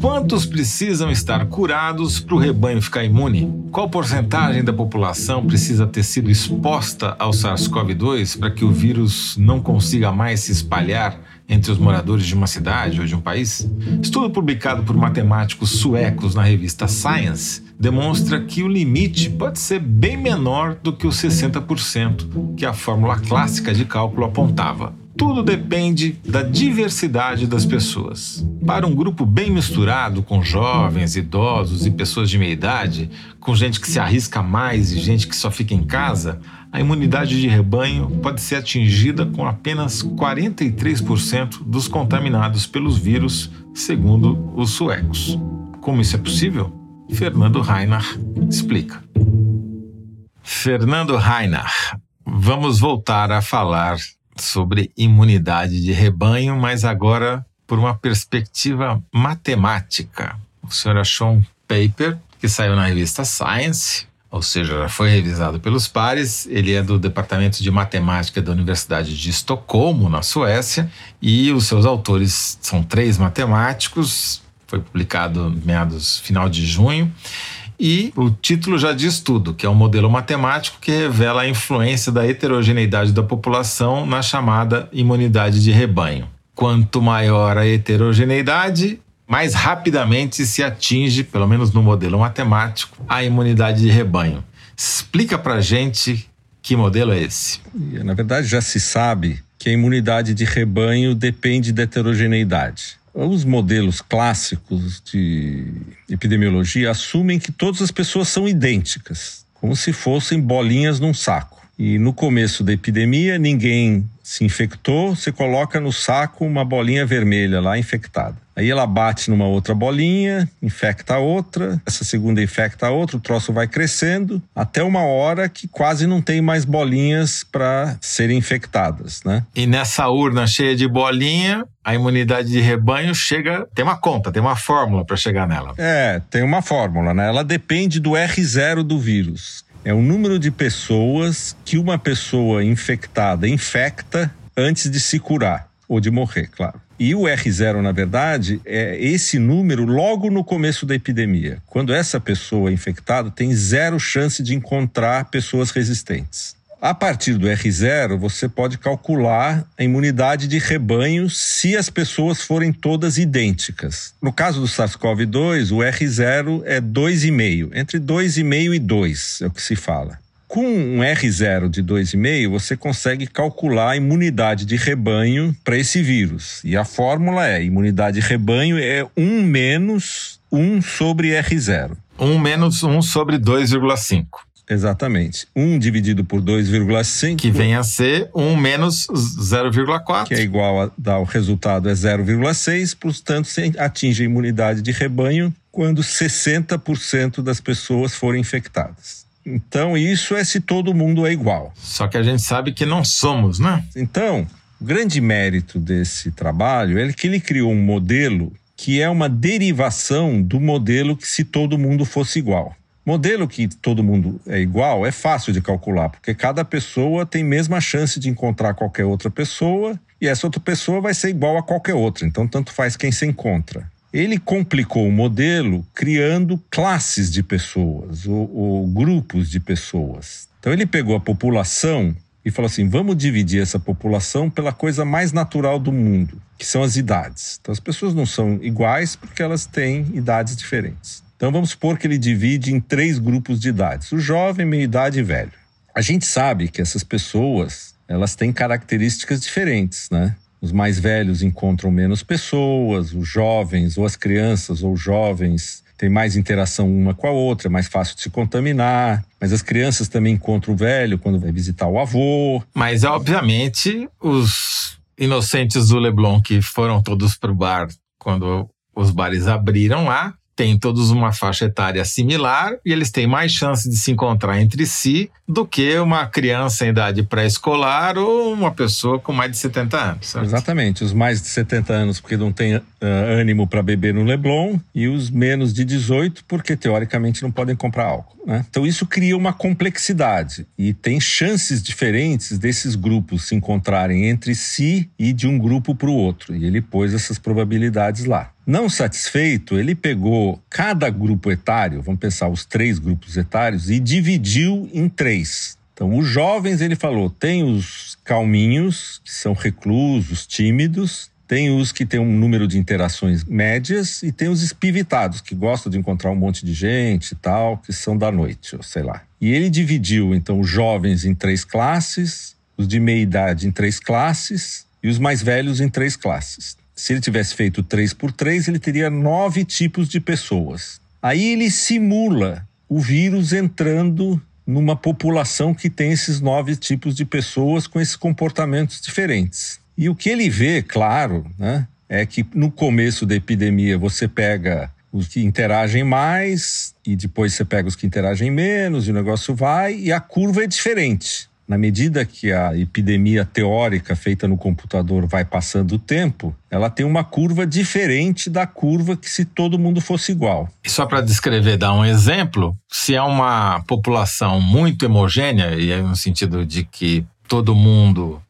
Quantos precisam estar curados para o rebanho ficar imune? Qual porcentagem da população precisa ter sido exposta ao SARS-CoV-2 para que o vírus não consiga mais se espalhar entre os moradores de uma cidade ou de um país? Estudo publicado por matemáticos suecos na revista Science demonstra que o limite pode ser bem menor do que os 60% que a fórmula clássica de cálculo apontava. Tudo depende da diversidade das pessoas. Para um grupo bem misturado, com jovens, idosos e pessoas de meia idade, com gente que se arrisca mais e gente que só fica em casa, a imunidade de rebanho pode ser atingida com apenas 43% dos contaminados pelos vírus, segundo os suecos. Como isso é possível? Fernando Reinach explica. Fernando Reinach, vamos voltar a falar sobre imunidade de rebanho, mas agora por uma perspectiva matemática. O senhor achou um paper que saiu na revista Science, ou seja, já foi revisado pelos pares. Ele é do Departamento de Matemática da Universidade de Estocolmo, na Suécia, e os seus autores são três matemáticos. Foi publicado meados final de junho e o título já diz tudo, que é um modelo matemático que revela a influência da heterogeneidade da população na chamada imunidade de rebanho. Quanto maior a heterogeneidade, mais rapidamente se atinge, pelo menos no modelo matemático, a imunidade de rebanho. Explica pra gente que modelo é esse. Na verdade, já se sabe que a imunidade de rebanho depende da heterogeneidade. Os modelos clássicos de epidemiologia assumem que todas as pessoas são idênticas, como se fossem bolinhas num saco. E no começo da epidemia, ninguém se infectou, você coloca no saco uma bolinha vermelha lá infectada. Aí ela bate numa outra bolinha, infecta a outra, essa segunda infecta a outra, o troço vai crescendo até uma hora que quase não tem mais bolinhas para serem infectadas, né? E nessa urna cheia de bolinha, a imunidade de rebanho chega, tem uma conta, tem uma fórmula para chegar nela. É, tem uma fórmula, né? Ela depende do R0 do vírus. É o número de pessoas que uma pessoa infectada infecta antes de se curar ou de morrer, claro. E o R0, na verdade, é esse número logo no começo da epidemia, quando essa pessoa infectada tem zero chance de encontrar pessoas resistentes. A partir do R0, você pode calcular a imunidade de rebanho se as pessoas forem todas idênticas. No caso do SARS-CoV-2, o R0 é 2,5, entre 2,5 e 2 é o que se fala. Com um R0 de 2,5, você consegue calcular a imunidade de rebanho para esse vírus. E a fórmula é: imunidade de rebanho é 1 menos 1 sobre R0. 1 menos 1 sobre 2,5. Exatamente. 1 dividido por 2,5. Que vem a ser 1 menos 0,4. Que é igual a dar o resultado é 0,6, portanto, você atinge a imunidade de rebanho quando 60% das pessoas forem infectadas. Então, isso é se todo mundo é igual. Só que a gente sabe que não somos, né? Então, o grande mérito desse trabalho é que ele criou um modelo que é uma derivação do modelo que se todo mundo fosse igual. Modelo que todo mundo é igual é fácil de calcular, porque cada pessoa tem mesma chance de encontrar qualquer outra pessoa e essa outra pessoa vai ser igual a qualquer outra, então tanto faz quem se encontra. Ele complicou o modelo criando classes de pessoas ou, ou grupos de pessoas. Então ele pegou a população e falou assim: vamos dividir essa população pela coisa mais natural do mundo, que são as idades. Então as pessoas não são iguais porque elas têm idades diferentes. Então vamos supor que ele divide em três grupos de idades: o jovem, meia idade e velho. A gente sabe que essas pessoas elas têm características diferentes, né? Os mais velhos encontram menos pessoas, os jovens ou as crianças ou jovens têm mais interação uma com a outra, é mais fácil de se contaminar. Mas as crianças também encontram o velho quando vai visitar o avô. Mas, obviamente, os inocentes do Leblon que foram todos para o bar quando os bares abriram lá, têm todos uma faixa etária similar e eles têm mais chance de se encontrar entre si do que uma criança em idade pré-escolar ou uma pessoa com mais de 70 anos. Certo? Exatamente, os mais de 70 anos porque não tem uh, ânimo para beber no Leblon e os menos de 18 porque teoricamente não podem comprar álcool. Né? Então isso cria uma complexidade e tem chances diferentes desses grupos se encontrarem entre si e de um grupo para o outro. E ele pôs essas probabilidades lá. Não satisfeito, ele pegou cada grupo etário, vamos pensar os três grupos etários, e dividiu em três. Então, os jovens, ele falou, tem os calminhos, que são reclusos, tímidos, tem os que têm um número de interações médias e tem os espivitados, que gostam de encontrar um monte de gente e tal, que são da noite, ou sei lá. E ele dividiu, então, os jovens em três classes, os de meia idade em três classes e os mais velhos em três classes. Se ele tivesse feito três por três, ele teria nove tipos de pessoas. Aí ele simula o vírus entrando numa população que tem esses nove tipos de pessoas com esses comportamentos diferentes. E o que ele vê, claro, né, é que no começo da epidemia você pega os que interagem mais e depois você pega os que interagem menos e o negócio vai e a curva é diferente. Na medida que a epidemia teórica feita no computador vai passando o tempo, ela tem uma curva diferente da curva que se todo mundo fosse igual. E só para descrever, dar um exemplo, se é uma população muito homogênea, e é no sentido de que todo mundo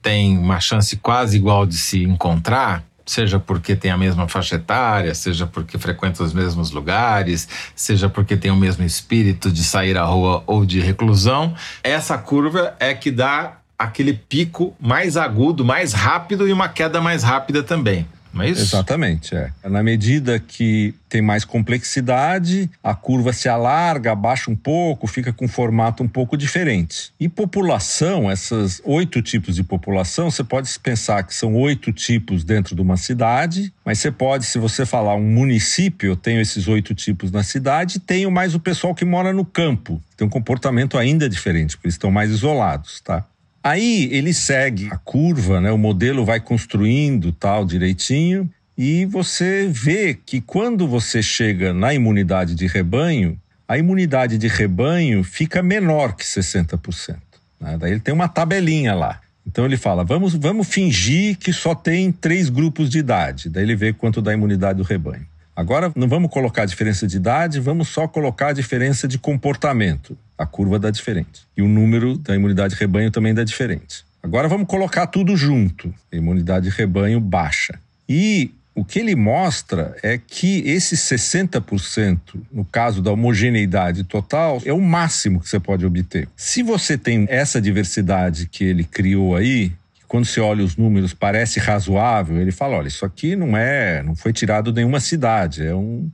tem uma chance quase igual de se encontrar, seja porque tem a mesma faixa etária, seja porque frequenta os mesmos lugares, seja porque tem o mesmo espírito de sair à rua ou de reclusão, essa curva é que dá aquele pico mais agudo, mais rápido e uma queda mais rápida também não é isso? Exatamente, é. Na medida que tem mais complexidade, a curva se alarga, abaixa um pouco, fica com um formato um pouco diferente. E população, essas oito tipos de população, você pode pensar que são oito tipos dentro de uma cidade, mas você pode, se você falar um município, eu tenho esses oito tipos na cidade, tenho mais o pessoal que mora no campo, tem um comportamento ainda diferente, porque eles estão mais isolados, tá? Aí ele segue a curva, né? O modelo vai construindo tal direitinho e você vê que quando você chega na imunidade de rebanho, a imunidade de rebanho fica menor que 60%. Né? Daí ele tem uma tabelinha lá. Então ele fala: vamos, vamos fingir que só tem três grupos de idade. Daí ele vê quanto dá a imunidade do rebanho. Agora não vamos colocar a diferença de idade, vamos só colocar a diferença de comportamento. A curva dá diferente. E o número da imunidade rebanho também dá diferente. Agora vamos colocar tudo junto. A imunidade rebanho baixa. E o que ele mostra é que esse 60%, no caso da homogeneidade total, é o máximo que você pode obter. Se você tem essa diversidade que ele criou aí, quando você olha os números parece razoável, ele fala, olha, isso aqui não é, não foi tirado de nenhuma cidade, é um,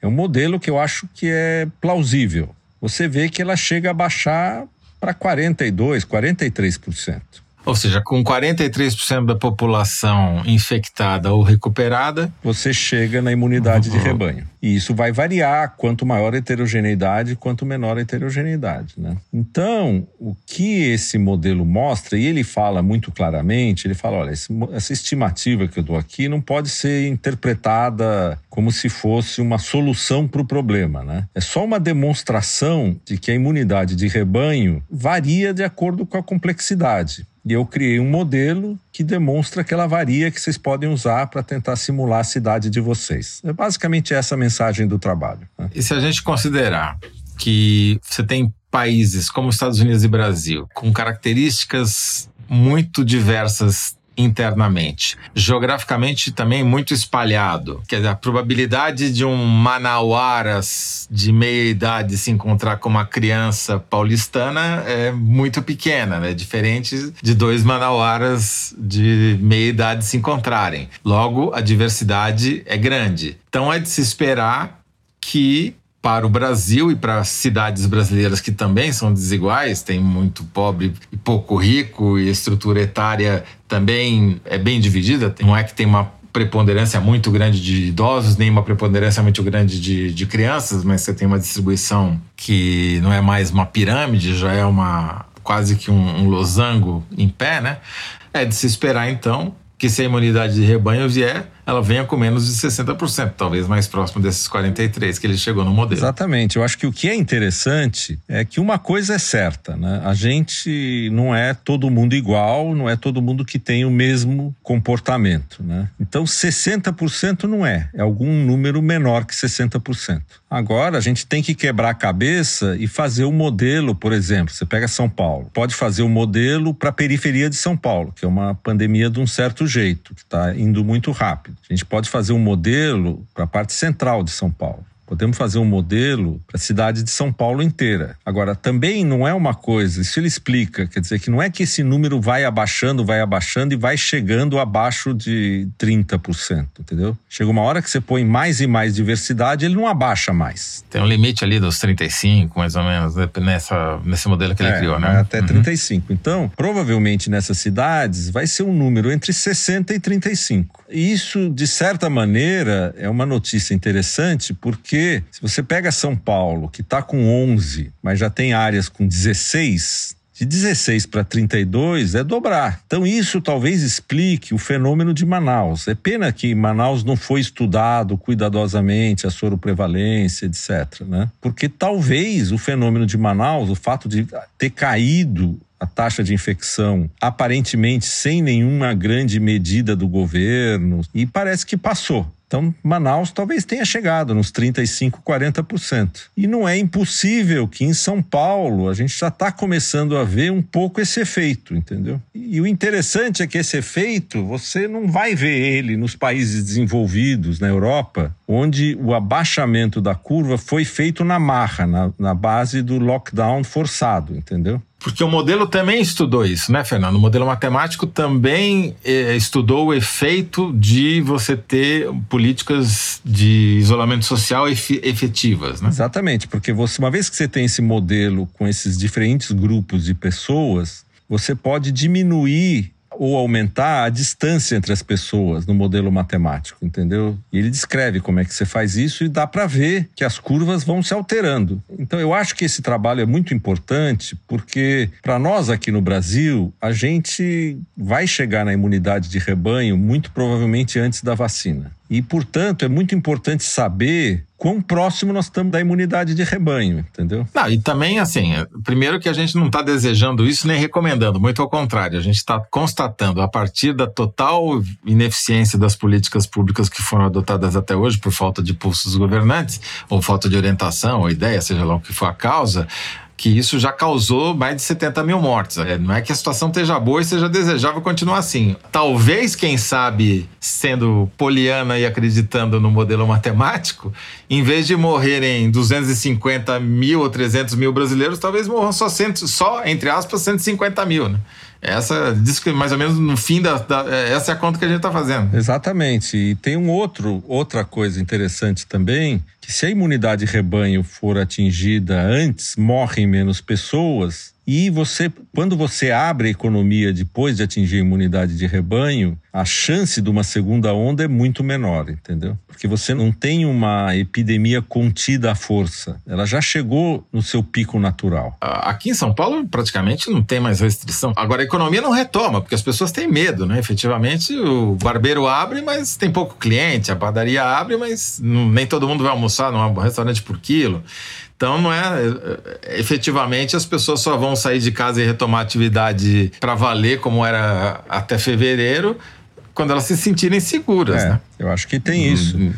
é um modelo que eu acho que é plausível. Você vê que ela chega a baixar para 42, 43%. Ou seja, com 43% da população infectada ou recuperada, você chega na imunidade uhum. de rebanho. E isso vai variar quanto maior a heterogeneidade, quanto menor a heterogeneidade. Né? Então, o que esse modelo mostra, e ele fala muito claramente, ele fala: olha, esse, essa estimativa que eu dou aqui não pode ser interpretada como se fosse uma solução para o problema. Né? É só uma demonstração de que a imunidade de rebanho varia de acordo com a complexidade. E eu criei um modelo que demonstra aquela varia que vocês podem usar para tentar simular a cidade de vocês. É basicamente essa a mensagem do trabalho. Né? E se a gente considerar que você tem países como Estados Unidos e Brasil, com características muito diversas internamente. Geograficamente também muito espalhado. Quer dizer, a probabilidade de um manauaras de meia idade se encontrar com uma criança paulistana é muito pequena, né? Diferente de dois manauaras de meia idade se encontrarem. Logo, a diversidade é grande. Então é de se esperar que para o Brasil e para cidades brasileiras que também são desiguais, tem muito pobre e pouco rico, e a estrutura etária também é bem dividida. Não é que tem uma preponderância muito grande de idosos, nem uma preponderância muito grande de, de crianças, mas você tem uma distribuição que não é mais uma pirâmide, já é uma quase que um, um losango em pé, né? É de se esperar então que se a imunidade de rebanho vier, ela venha com menos de 60%, talvez mais próximo desses 43% que ele chegou no modelo. Exatamente. Eu acho que o que é interessante é que uma coisa é certa, né? A gente não é todo mundo igual, não é todo mundo que tem o mesmo comportamento, né? Então 60% não é, é algum número menor que 60%. Agora a gente tem que quebrar a cabeça e fazer o um modelo, por exemplo, você pega São Paulo, pode fazer o um modelo para a periferia de São Paulo, que é uma pandemia de um certo jeito, que está indo muito rápido. A gente pode fazer um modelo para a parte central de São Paulo. Podemos fazer um modelo para a cidade de São Paulo inteira. Agora, também não é uma coisa, isso ele explica, quer dizer que não é que esse número vai abaixando, vai abaixando e vai chegando abaixo de 30%, entendeu? Chega uma hora que você põe mais e mais diversidade, ele não abaixa mais. Tem um limite ali dos 35, mais ou menos, né, nessa, nesse modelo que ele é, criou, né? Até uhum. 35. Então, provavelmente nessas cidades vai ser um número entre 60 e 35. E isso, de certa maneira, é uma notícia interessante, porque se você pega São Paulo, que está com 11, mas já tem áreas com 16, de 16 para 32 é dobrar. Então, isso talvez explique o fenômeno de Manaus. É pena que Manaus não foi estudado cuidadosamente, a soroprevalência, etc. Né? Porque talvez o fenômeno de Manaus, o fato de ter caído a taxa de infecção, aparentemente sem nenhuma grande medida do governo, e parece que passou. Então, Manaus talvez tenha chegado nos 35%, 40%. E não é impossível que em São Paulo a gente já está começando a ver um pouco esse efeito, entendeu? E o interessante é que esse efeito você não vai ver ele nos países desenvolvidos, na Europa, onde o abaixamento da curva foi feito na marra, na, na base do lockdown forçado, entendeu? Porque o modelo também estudou isso, né, Fernando? O modelo matemático também eh, estudou o efeito de você ter políticas de isolamento social efetivas, né? Exatamente, porque você, uma vez que você tem esse modelo com esses diferentes grupos de pessoas, você pode diminuir ou aumentar a distância entre as pessoas no modelo matemático, entendeu? E ele descreve como é que você faz isso e dá para ver que as curvas vão se alterando. Então eu acho que esse trabalho é muito importante porque para nós aqui no Brasil, a gente vai chegar na imunidade de rebanho muito provavelmente antes da vacina. E, portanto, é muito importante saber quão próximo nós estamos da imunidade de rebanho, entendeu? Não, e também, assim, é, primeiro que a gente não está desejando isso nem recomendando, muito ao contrário, a gente está constatando, a partir da total ineficiência das políticas públicas que foram adotadas até hoje por falta de pulsos governantes, ou falta de orientação, ou ideia, seja lá o que for a causa, que isso já causou mais de 70 mil mortes. É, não é que a situação esteja boa e seja desejável continuar assim. Talvez, quem sabe, sendo poliana e acreditando no modelo matemático, em vez de morrerem 250 mil ou 300 mil brasileiros, talvez morram só, cento, só entre aspas, 150 mil. Né? Essa diz que mais ou menos no fim da, da, essa é a conta que a gente está fazendo. Exatamente. E tem um outro outra coisa interessante também que se a imunidade rebanho for atingida antes, morrem menos pessoas e você, quando você abre a economia depois de atingir a imunidade de rebanho, a chance de uma segunda onda é muito menor, entendeu? Porque você não tem uma epidemia contida à força. Ela já chegou no seu pico natural. Aqui em São Paulo, praticamente não tem mais restrição. Agora, a economia não retoma, porque as pessoas têm medo, né? Efetivamente, o barbeiro abre, mas tem pouco cliente. A padaria abre, mas nem todo mundo vai almoçar num restaurante por quilo. Então, não é, é. Efetivamente, as pessoas só vão sair de casa e retomar a atividade para valer, como era até fevereiro, quando elas se sentirem seguras. É, né? Eu acho que tem uhum. isso.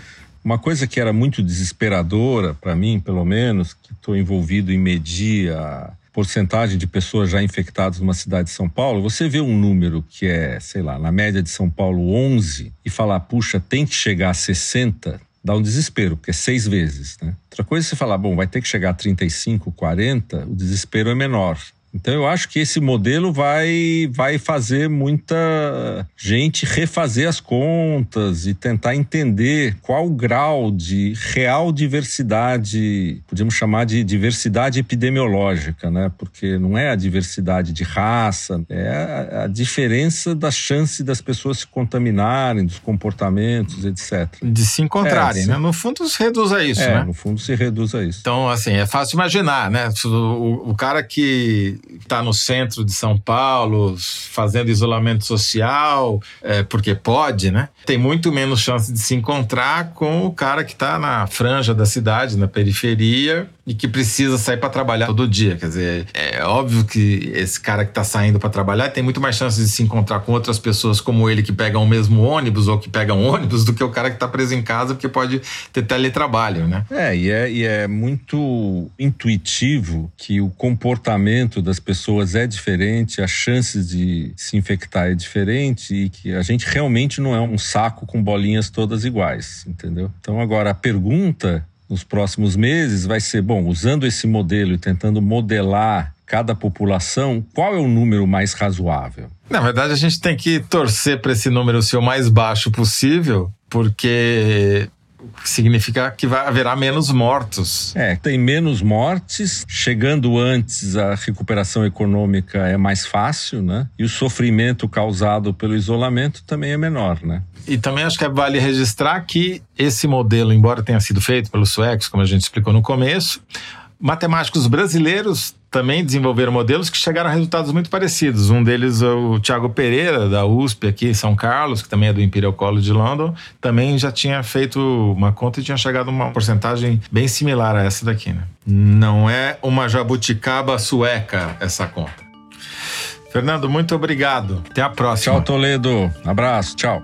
Uma coisa que era muito desesperadora, para mim, pelo menos, que estou envolvido em medir a porcentagem de pessoas já infectadas numa cidade de São Paulo, você vê um número que é, sei lá, na média de São Paulo 11 e falar, puxa, tem que chegar a 60, dá um desespero, porque é seis vezes, né? Outra coisa é você falar, bom, vai ter que chegar a 35, 40, o desespero é menor. Então eu acho que esse modelo vai, vai fazer muita gente refazer as contas e tentar entender qual o grau de real diversidade, podemos chamar de diversidade epidemiológica, né? Porque não é a diversidade de raça, é a, a diferença da chance das pessoas se contaminarem, dos comportamentos, etc. De se encontrarem, é, né? No fundo se reduz a isso, é, né? No fundo se reduz a isso. Então, assim, é fácil imaginar, né? O, o cara que que está no centro de São Paulo fazendo isolamento social, é, porque pode, né? Tem muito menos chance de se encontrar com o cara que está na franja da cidade, na periferia, e que precisa sair para trabalhar todo dia. Quer dizer, é óbvio que esse cara que está saindo para trabalhar tem muito mais chances de se encontrar com outras pessoas como ele que pegam o mesmo ônibus ou que pegam ônibus do que o cara que está preso em casa porque pode ter teletrabalho, né? É, e é, e é muito intuitivo que o comportamento das pessoas é diferente, as chances de se infectar é diferente e que a gente realmente não é um saco com bolinhas todas iguais, entendeu? Então agora a pergunta nos próximos meses vai ser: bom, usando esse modelo e tentando modelar cada população, qual é o número mais razoável? Na verdade, a gente tem que torcer para esse número ser o mais baixo possível, porque significa que vai haverá menos mortos. É, tem menos mortes, chegando antes a recuperação econômica é mais fácil, né? E o sofrimento causado pelo isolamento também é menor, né? E também acho que vale registrar que esse modelo, embora tenha sido feito pelos suecos, como a gente explicou no começo, matemáticos brasileiros também desenvolveram modelos que chegaram a resultados muito parecidos. Um deles é o Tiago Pereira, da USP aqui em São Carlos, que também é do Imperial College de London, também já tinha feito uma conta e tinha chegado a uma porcentagem bem similar a essa daqui. Né? Não é uma jabuticaba sueca essa conta. Fernando, muito obrigado. Até a próxima. Tchau, Toledo. Abraço. Tchau.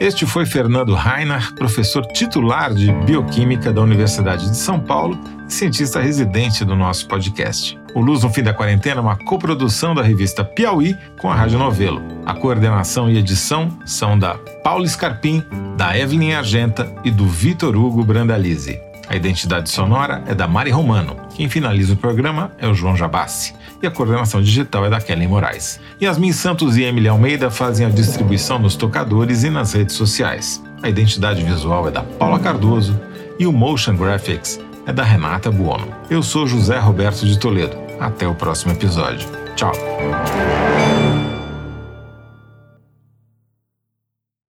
Este foi Fernando Reiner, professor titular de Bioquímica da Universidade de São Paulo e cientista residente do nosso podcast. O Luz no Fim da Quarentena é uma coprodução da revista Piauí com a Rádio Novelo. A coordenação e edição são da Paula Scarpim, da Evelyn Argenta e do Vitor Hugo Brandalize. A identidade sonora é da Mari Romano. Quem finaliza o programa é o João Jabassi e a coordenação digital é da Kellen Moraes. Yasmin Santos e Emily Almeida fazem a distribuição nos tocadores e nas redes sociais. A identidade visual é da Paula Cardoso e o Motion Graphics é da Renata Buono. Eu sou José Roberto de Toledo. Até o próximo episódio. Tchau.